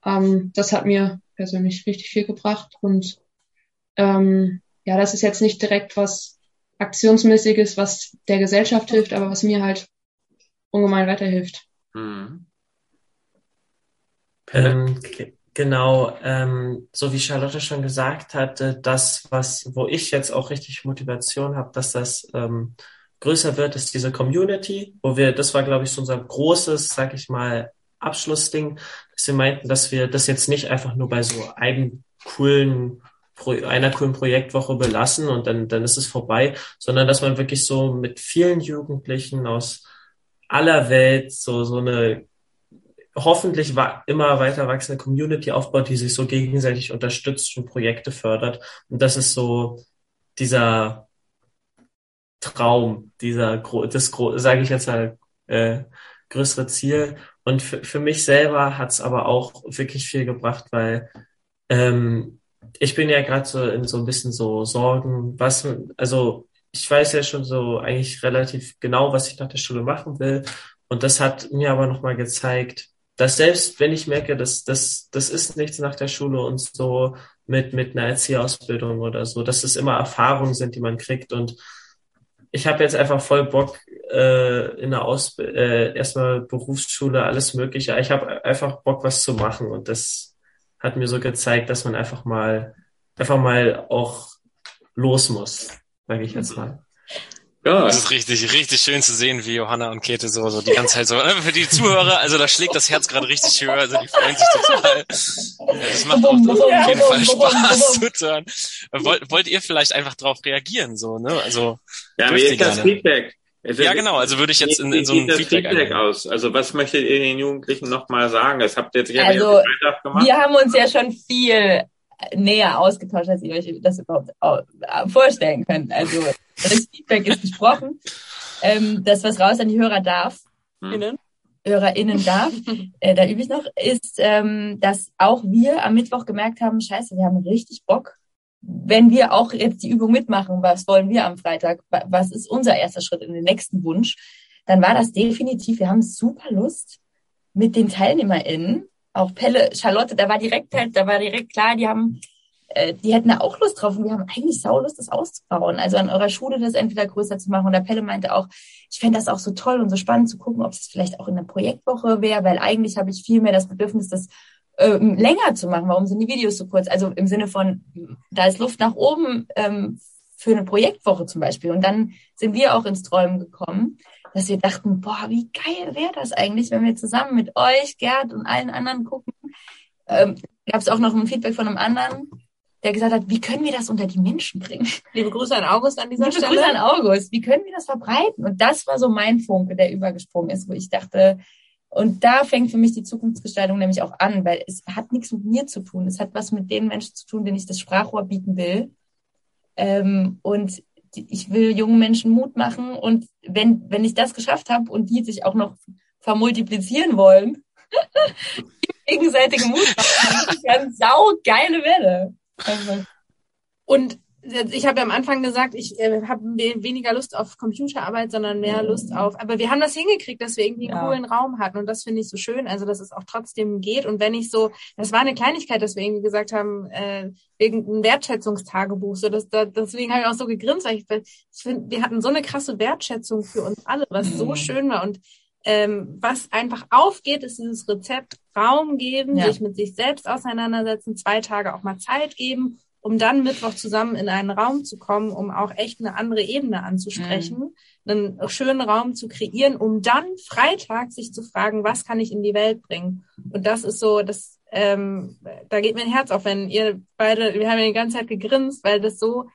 ähm, das hat mir persönlich richtig viel gebracht. Und ähm, ja, das ist jetzt nicht direkt was Aktionsmäßiges, was der Gesellschaft hilft, aber was mir halt ungemein weiterhilft. Mhm. G- genau, ähm, so wie Charlotte schon gesagt hatte, das, was, wo ich jetzt auch richtig Motivation habe, dass das ähm, größer wird, ist diese Community, wo wir, das war, glaube ich, so unser großes, sag ich mal, Abschlussding, dass wir meinten, dass wir das jetzt nicht einfach nur bei so einem coolen einer coolen Projektwoche belassen und dann, dann ist es vorbei, sondern dass man wirklich so mit vielen Jugendlichen aus aller Welt so, so eine hoffentlich immer weiter wachsende Community aufbaut, die sich so gegenseitig unterstützt und Projekte fördert. Und das ist so dieser Traum, dieser, das, sage ich jetzt mal, äh, größere Ziel. Und für, für mich selber hat's aber auch wirklich viel gebracht, weil ähm, ich bin ja gerade so in so ein bisschen so Sorgen, was, also ich weiß ja schon so eigentlich relativ genau, was ich nach der Schule machen will. Und das hat mir aber nochmal gezeigt, dass selbst wenn ich merke, dass das, das ist nichts nach der Schule und so mit, mit einer Erzieherausbildung oder so, dass es immer Erfahrungen sind, die man kriegt. Und ich habe jetzt einfach voll Bock äh, in der Ausbildung, äh, erstmal Berufsschule, alles Mögliche. Ich habe einfach Bock, was zu machen. Und das hat mir so gezeigt, dass man einfach mal, einfach mal auch los muss, sage ich jetzt mal. Ja, Das ist richtig, richtig schön zu sehen, wie Johanna und Käthe so, so die ganze Zeit so, äh, für die Zuhörer, also da schlägt das Herz gerade richtig höher, also die freuen sich total. Ja, Das macht auch auf jeden Fall Spaß *laughs* zuzuhören. Wollt, wollt ihr vielleicht einfach drauf reagieren, so, ne? Also, ja wie ist das gerne. Feedback? Also, ja, genau, also würde ich jetzt in, in so einem sieht das Feedback, Feedback aus? Also was möchtet ihr den Jugendlichen nochmal sagen? Das habt ihr jetzt sicher Also, gemacht. Wir haben uns ja schon viel näher ausgetauscht, als ihr euch das überhaupt au- vorstellen könnt. Also das Feedback ist gesprochen. Ähm, das, was raus an die Hörer darf, Hm. innen. ZuhörerInnen darf, *laughs* äh, da übe ich noch, ist, ähm, dass auch wir am Mittwoch gemerkt haben, scheiße, wir haben richtig Bock, wenn wir auch jetzt die Übung mitmachen, was wollen wir am Freitag, was ist unser erster Schritt in den nächsten Wunsch, dann war das definitiv, wir haben super Lust mit den TeilnehmerInnen, auch Pelle, Charlotte, da war direkt halt, da war direkt klar, die haben die hätten da auch Lust drauf und wir haben eigentlich Saulust, das auszubauen. Also an eurer Schule das entweder größer zu machen. Und der Pelle meinte auch, ich fände das auch so toll und so spannend zu gucken, ob es vielleicht auch in der Projektwoche wäre, weil eigentlich habe ich viel mehr das Bedürfnis, das ähm, länger zu machen. Warum sind die Videos so kurz? Also im Sinne von, da ist Luft nach oben ähm, für eine Projektwoche zum Beispiel. Und dann sind wir auch ins Träumen gekommen, dass wir dachten, boah, wie geil wäre das eigentlich, wenn wir zusammen mit euch, Gerd und allen anderen gucken. Ähm, Gab es auch noch ein Feedback von einem anderen, der gesagt hat, wie können wir das unter die Menschen bringen? *laughs* Liebe Grüße an August an dieser Liebe Stelle. Grüße an August. Wie können wir das verbreiten? Und das war so mein Funke, der übergesprungen ist, wo ich dachte, und da fängt für mich die Zukunftsgestaltung nämlich auch an, weil es hat nichts mit mir zu tun. Es hat was mit den Menschen zu tun, denen ich das Sprachrohr bieten will. Ähm, und ich will jungen Menschen Mut machen. Und wenn, wenn ich das geschafft habe und die sich auch noch vermultiplizieren wollen, *laughs* gegenseitige Mut machen, das ist ja eine saugeile Welle. Also. Und ich habe ja am Anfang gesagt, ich äh, habe weniger Lust auf Computerarbeit, sondern mehr Lust auf. Aber wir haben das hingekriegt, dass wir irgendwie einen Ja. coolen Raum hatten und das finde ich so schön. Also dass es auch trotzdem geht. Und wenn ich so, das war eine Kleinigkeit, dass wir irgendwie gesagt haben, äh, wegen ein Wertschätzungstagebuch. So dass da, deswegen habe ich auch so gegrinst, weil ich, ich finde, wir hatten so eine krasse Wertschätzung für uns alle, was so Mhm. schön war und ähm, was einfach aufgeht, ist dieses Rezept Raum geben, Ja. sich mit sich selbst auseinandersetzen, zwei Tage auch mal Zeit geben, um dann Mittwoch zusammen in einen Raum zu kommen, um auch echt eine andere Ebene anzusprechen, einen schönen Raum zu kreieren, um dann Freitag sich zu fragen, was kann ich in die Welt bringen? Und das ist so, das, ähm, da geht mir ein Herz auf, wenn ihr beide, wir haben ja die ganze Zeit gegrinst, weil das so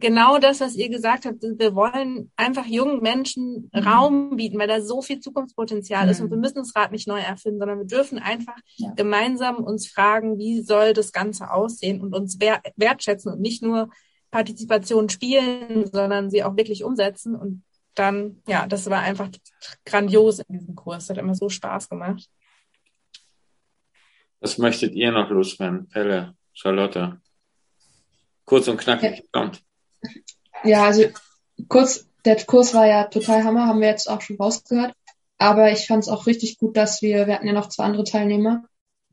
genau das, was ihr gesagt habt, wir wollen einfach jungen Menschen Mhm. Raum bieten, weil da so viel Zukunftspotenzial ist Mhm. und wir müssen das Rad nicht neu erfinden, sondern wir dürfen einfach Ja. gemeinsam uns fragen, wie soll das Ganze aussehen und uns wer wertschätzen und nicht nur Partizipation spielen, sondern sie auch wirklich umsetzen und dann, ja, das war einfach grandios in diesem Kurs. Das hat immer so Spaß gemacht. Was möchtet ihr noch loswerden? Pelle, Charlotte. Kurz und knackig, kommt. Ja, also kurz, der Kurs war ja total Hammer, haben wir jetzt auch schon rausgehört. Aber ich fand es auch richtig gut, dass wir, wir hatten ja noch zwei andere Teilnehmer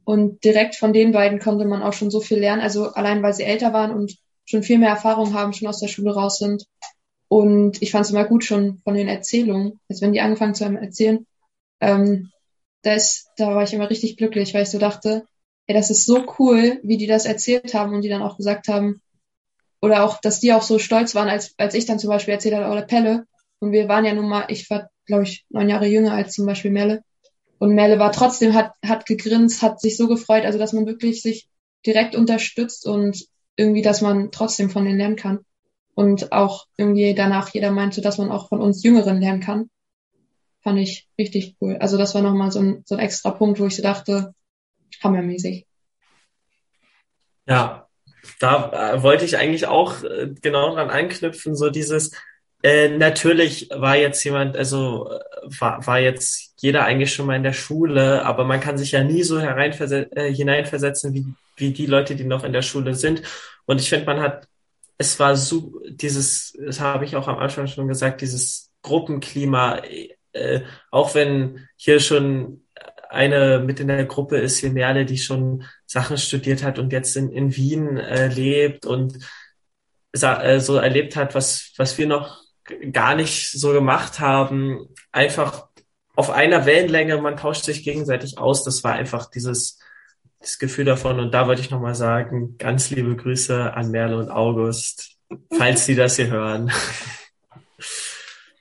und direkt von den beiden konnte man auch schon so viel lernen. Also allein, weil sie älter waren und schon viel mehr Erfahrung haben, schon aus der Schule raus sind. Und ich fand es immer gut schon von den Erzählungen, als wenn die angefangen zu einem erzählen, ähm, da ist, da war ich immer richtig glücklich, weil ich so dachte, ey, das ist so cool, wie die das erzählt haben und die dann auch gesagt haben, oder auch, dass die auch so stolz waren, als, als ich dann zum Beispiel erzählt habe, oder Pelle. Und wir waren ja nun mal, ich war, glaube ich, neun Jahre jünger als zum Beispiel Melle. Und Melle war trotzdem, hat, hat gegrinst, hat sich so gefreut, also dass man wirklich sich direkt unterstützt und irgendwie, dass man trotzdem von denen lernen kann. Und auch irgendwie danach jeder meinte, dass man auch von uns Jüngeren lernen kann. Fand ich richtig cool. Also das war nochmal so ein, so ein extra Punkt, wo ich so dachte, hammermäßig. Ja, da äh, wollte ich eigentlich auch äh, genau dran anknüpfen, so dieses, äh, natürlich war jetzt jemand, also äh, war, war jetzt jeder eigentlich schon mal in der Schule, aber man kann sich ja nie so äh, hineinversetzen, wie, wie die Leute, die noch in der Schule sind. Und ich finde, man hat, es war so, dieses, das habe ich auch am Anfang schon gesagt, dieses Gruppenklima, äh, auch wenn hier schon eine mit in der Gruppe ist, hier Merle, die schon Sachen studiert hat und jetzt in, in Wien äh, lebt und sa- äh, so erlebt hat, was, was wir noch gar nicht so gemacht haben. Einfach auf einer Wellenlänge, man tauscht sich gegenseitig aus. Das war einfach dieses, das Gefühl davon. Und da wollte ich nochmal sagen, ganz liebe Grüße an Merle und August, falls sie das hier hören.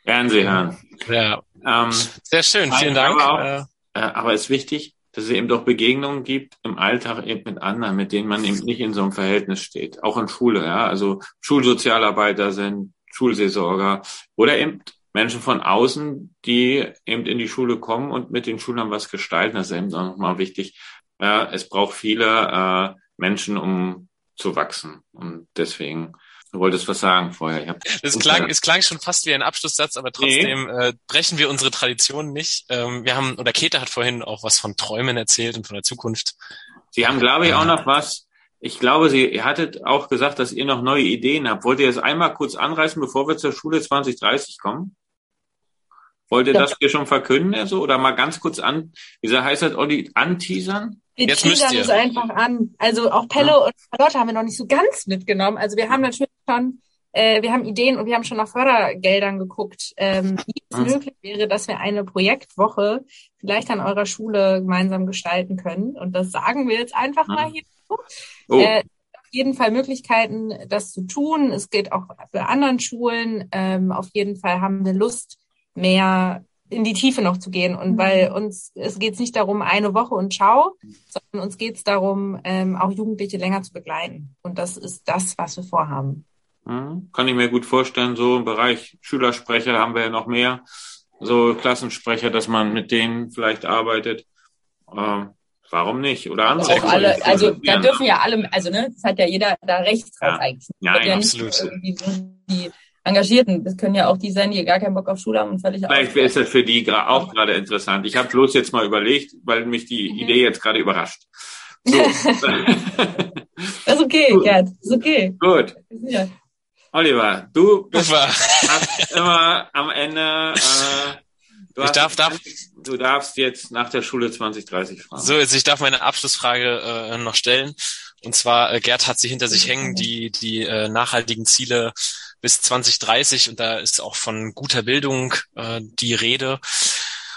Werden Sie hören. Ja, Ähm, sehr schön. Vielen Dank. auch- Äh, Äh, aber es ist wichtig, dass es eben doch Begegnungen gibt im Alltag eben mit anderen, mit denen man eben nicht in so einem Verhältnis steht. Auch in Schule, ja. Also Schulsozialarbeiter sind, Schulseelsorger oder eben Menschen von außen, die eben in die Schule kommen und mit den Schülern was gestalten. Das ist eben auch nochmal wichtig. Ja, es braucht viele äh, Menschen, um zu wachsen. Und deswegen Du wolltest was sagen vorher. Ich hab es, klang, es klang schon fast wie ein Abschlusssatz, aber trotzdem nee. äh, brechen wir unsere Tradition nicht. Ähm, wir haben, oder Käthe hat vorhin auch was von Träumen erzählt und von der Zukunft. Sie haben, glaube ich, auch noch was. Ich glaube, Sie hattet auch gesagt, dass ihr noch neue Ideen habt. Wollt ihr das einmal kurz anreißen, bevor wir zur Schule 2030 kommen? Wollt ihr ja. das hier schon verkünden, also, oder mal ganz kurz an, wie heißt das, Olli, anteasern? Wir Jetzt teasern es einfach an. Also auch Pelle ja. und Charlotte haben wir noch nicht so ganz mitgenommen. Also wir haben natürlich schon, äh, wir haben Ideen und wir haben schon nach Fördergeldern geguckt, ähm, *laughs* wie es mhm. möglich wäre, dass wir eine Projektwoche vielleicht an eurer Schule gemeinsam gestalten können. Und das sagen wir jetzt einfach mal hier. Oh. Äh, auf jeden Fall Möglichkeiten, das zu tun. Es geht auch für anderen Schulen. Ähm, auf jeden Fall haben wir Lust, mehr in die Tiefe noch zu gehen. Und mhm. weil uns, es geht nicht darum, eine Woche und ciao, sondern uns geht es darum, ähm, auch Jugendliche länger zu begleiten. Und das ist das, was wir vorhaben. Mhm. Kann ich mir gut vorstellen, so im Bereich Schülersprecher haben wir ja noch mehr, so Klassensprecher, dass man mit denen vielleicht arbeitet. Ähm, warum nicht? Oder andere. Auch alle, also da dürfen ja alle, also ne, das hat ja jeder da Recht drauf ja. eigentlich. Ja, ja, absolut. Die, Engagierten. Das können ja auch die sein, die gar keinen Bock auf Schule haben und völlig Vielleicht ist das für die auch gerade interessant. Ich habe bloß jetzt mal überlegt, weil mich die mhm. Idee jetzt gerade überrascht. So. *laughs* das ist okay. *laughs* Gerd. Das ist okay. Gut. Ja. Oliver, du bist hast immer am Ende. Äh, du, ich darf, darf, du darfst jetzt nach der Schule 2030 fragen. So, jetzt ich darf meine Abschlussfrage äh, noch stellen. Und zwar, äh, Gerd hat sie hinter sich hängen, die, die äh, nachhaltigen Ziele bis 2030 und da ist auch von guter Bildung äh, die Rede.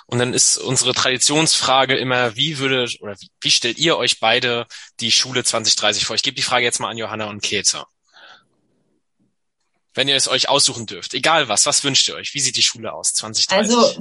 Und dann ist unsere Traditionsfrage immer, wie würde oder wie, wie stellt ihr euch beide die Schule 2030 vor? Ich gebe die Frage jetzt mal an Johanna und Käthe. Wenn ihr es euch aussuchen dürft, egal was, was wünscht ihr euch? Wie sieht die Schule aus 2030? Also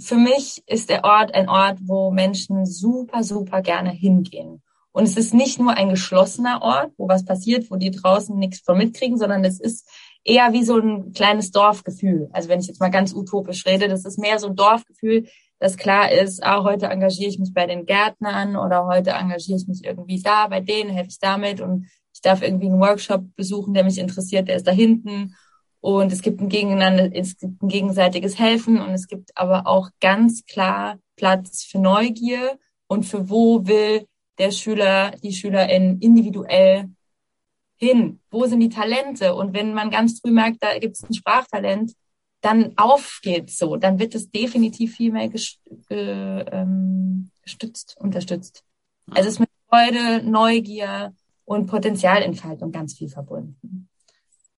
für mich ist der Ort ein Ort, wo Menschen super, super gerne hingehen. Und es ist nicht nur ein geschlossener Ort, wo was passiert, wo die draußen nichts von mitkriegen, sondern es ist eher wie so ein kleines Dorfgefühl. Also wenn ich jetzt mal ganz utopisch rede, das ist mehr so ein Dorfgefühl, das klar ist, ah, heute engagiere ich mich bei den Gärtnern oder heute engagiere ich mich irgendwie da, bei denen helfe ich damit und ich darf irgendwie einen Workshop besuchen, der mich interessiert, der ist da hinten. Und es gibt ein Gegeneinander, es gibt ein gegenseitiges Helfen und es gibt aber auch ganz klar Platz für Neugier und für wo will der Schüler, die Schülerin individuell hin? Wo sind die Talente? Und wenn man ganz früh merkt, da gibt es ein Sprachtalent, dann auf geht's so. Dann wird es definitiv viel mehr ähm, gestützt, unterstützt. Also es ist mit Freude, Neugier und Potenzialentfaltung ganz viel verbunden.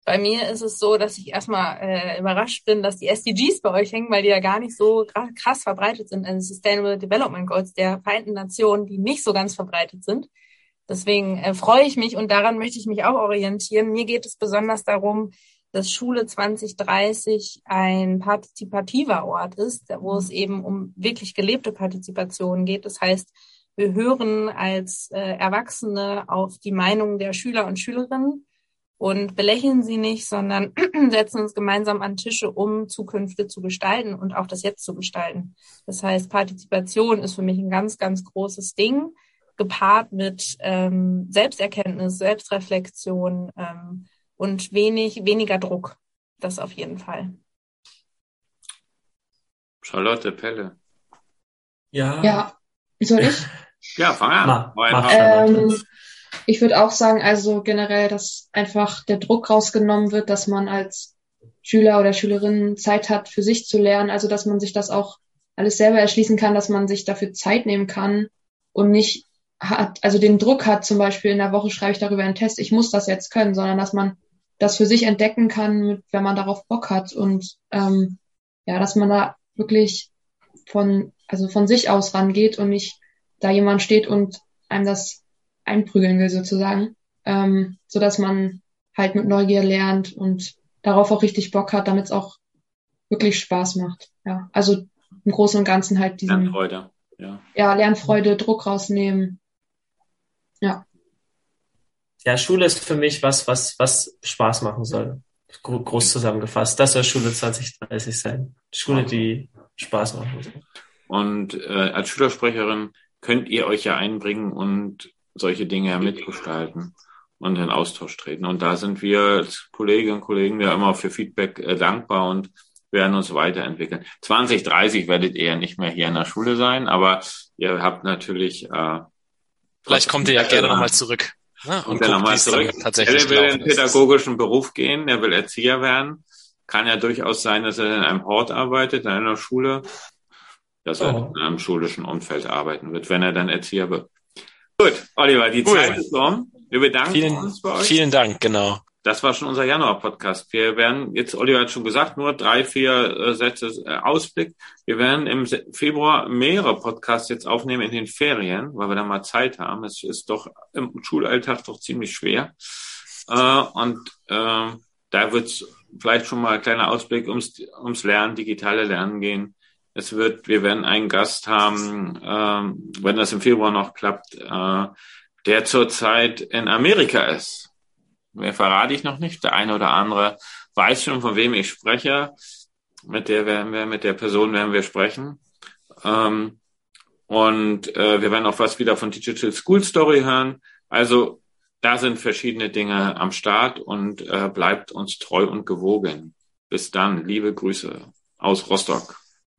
Bei mir ist es so, dass ich erstmal äh, überrascht bin, dass die SDGs bei euch hängen, weil die ja gar nicht so krass verbreitet sind. Also Sustainable Development Goals der Vereinten Nationen, die nicht so ganz verbreitet sind. Deswegen äh, freue ich mich und daran möchte ich mich auch orientieren. Mir geht es besonders darum, dass Schule 2030 ein partizipativer Ort ist, wo es eben um wirklich gelebte Partizipation geht. Das heißt, wir hören als äh, Erwachsene auf die Meinung der Schüler und Schülerinnen und belächeln sie nicht, sondern *clears throat* setzen uns gemeinsam an Tische, um Zukünfte zu gestalten und auch das Jetzt zu gestalten. Das heißt, Partizipation ist für mich ein ganz, ganz großes Ding gepaart mit ähm, Selbsterkenntnis, Selbstreflexion ähm, und wenig, weniger Druck. Das auf jeden Fall. Charlotte Pelle. Ja. Ja. Soll ich? *laughs* Ja, fang an. Ma, ähm, ich würde auch sagen, also generell, dass einfach der Druck rausgenommen wird, dass man als Schüler oder Schülerin Zeit hat, für sich zu lernen. Also, dass man sich das auch alles selber erschließen kann, dass man sich dafür Zeit nehmen kann und nicht hat, also den Druck hat, zum Beispiel in der Woche schreibe ich darüber einen Test, ich muss das jetzt können, sondern dass man das für sich entdecken kann, wenn man darauf Bock hat und ähm, ja, dass man da wirklich von, also von sich aus rangeht und nicht da jemand steht und einem das einprügeln will sozusagen, ähm, so dass man halt mit Neugier lernt und darauf auch richtig Bock hat, damit es auch wirklich Spaß macht. Ja, also im Großen und Ganzen halt diesen Lernfreude, ja. Ja, Lernfreude, Druck rausnehmen, ja. Ja, Schule ist für mich was, was, was Spaß machen soll. Groß zusammengefasst. Das soll Schule 2030 sein. Schule, die Spaß machen soll. Und äh, als Schülersprecherin könnt ihr euch ja einbringen und solche Dinge ja mitgestalten. und in Austausch treten. Und da sind wir als Kolleginnen und Kollegen ja immer für Feedback äh, dankbar und werden uns weiterentwickeln. 2030 werdet ihr ja nicht mehr hier in der Schule sein, aber ihr habt natürlich. Äh, Vielleicht kommt ihr ja gerne nochmal zurück. Ja, und, und nochmal zurück. Tatsächlich er will in den pädagogischen ist. Beruf gehen, er will Erzieher werden. Kann ja durchaus sein, dass er in einem Hort arbeitet, in einer Schule, dass er oh. in einem schulischen Umfeld arbeiten wird, wenn er dann Erzieher wird. Gut, Oliver, die cool. Zeit ist um. Wir bedanken vielen, uns bei euch. Vielen Dank, genau. Das war schon unser Januar-Podcast. Wir werden jetzt, Oliver hat schon gesagt, nur drei, vier äh, Sätze äh, Ausblick. Wir werden im Februar mehrere Podcasts jetzt aufnehmen in den Ferien, weil wir da mal Zeit haben. Es ist doch im Schulalltag doch ziemlich schwer. Äh, und äh, da wird es vielleicht schon mal ein kleiner Ausblick ums, ums Lernen, digitale Lernen gehen. Es wird, wir werden einen Gast haben, äh, wenn das im Februar noch klappt, äh, der zurzeit in Amerika ist Mehr verrate ich noch nicht. Der eine oder andere weiß schon, von wem ich spreche. Mit der werden wir, mit der Person werden wir sprechen. Ähm, und äh, wir werden auch was wieder von Digital School Story hören. Also da sind verschiedene Dinge am Start und äh, bleibt uns treu und gewogen. Bis dann, liebe Grüße aus Rostock.